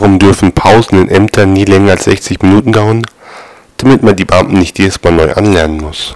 Warum dürfen Pausen in Ämtern nie länger als 60 Minuten dauern? Damit man die Beamten nicht jedes Mal neu anlernen muss.